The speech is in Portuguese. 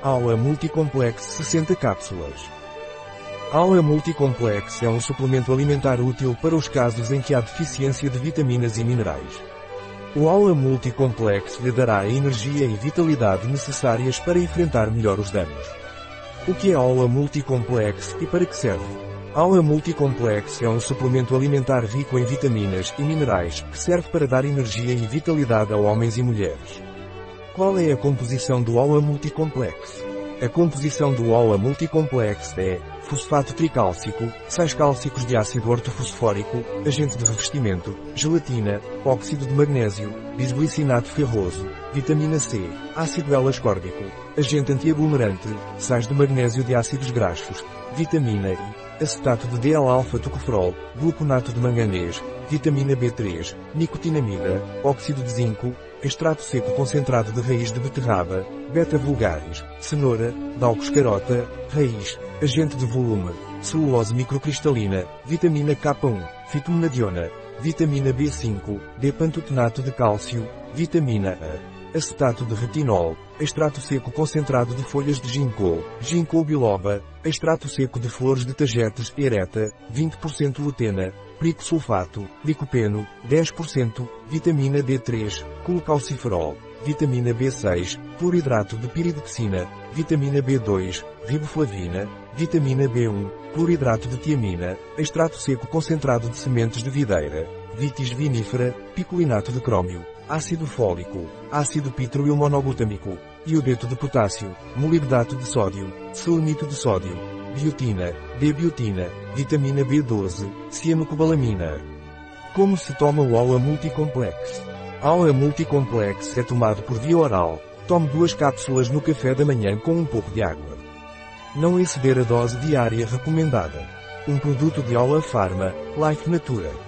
Aula Multicomplex 60 cápsulas. Aula Multicomplex é um suplemento alimentar útil para os casos em que há deficiência de vitaminas e minerais. O Aula Multicomplex lhe dará a energia e vitalidade necessárias para enfrentar melhor os danos. O que é Aula Multicomplex e para que serve? Aula Multicomplex é um suplemento alimentar rico em vitaminas e minerais que serve para dar energia e vitalidade a homens e mulheres. Qual é a composição do Aula Multicomplex? A composição do Aula Multicomplex é fosfato tricálcico, sais cálcicos de ácido ortofosfórico, agente de revestimento, gelatina, óxido de magnésio, bisglicinato ferroso, vitamina C, ácido L-ascórbico, agente antiaglomerante, sais de magnésio de ácidos graxos, vitamina I, acetato de D-alfa-tocoferol, gluconato de manganês, vitamina B3, nicotinamida, óxido de zinco, extrato seco concentrado de raiz de beterraba, beta vulgaris, cenoura, dalcos carota, raiz, agente de volume, celulose microcristalina, vitamina K1, fitomenadiona, vitamina B5, D-pantotenato de cálcio, vitamina A acetato de retinol, extrato seco concentrado de folhas de ginkgo, ginkgo biloba, extrato seco de flores de tagetes ereta, 20% lutena, sulfato, licopeno, 10%, vitamina D3, colocalciferol, vitamina B6, cloridrato de piridoxina, vitamina B2, riboflavina, vitamina B1, cloridrato de tiamina, extrato seco concentrado de sementes de videira, vitis vinífera, picolinato de crômio ácido fólico, ácido pitroilmonoglutâmico, iodeto de potássio, molibdato de sódio, selenito de sódio, biotina, D-biotina, vitamina B12, cianocobalamina. Como se toma o AUA Multicomplex? AUA Multicomplex é tomado por via oral. Tome duas cápsulas no café da manhã com um pouco de água. Não exceder a dose diária recomendada. Um produto de Aula Pharma, Life Natura.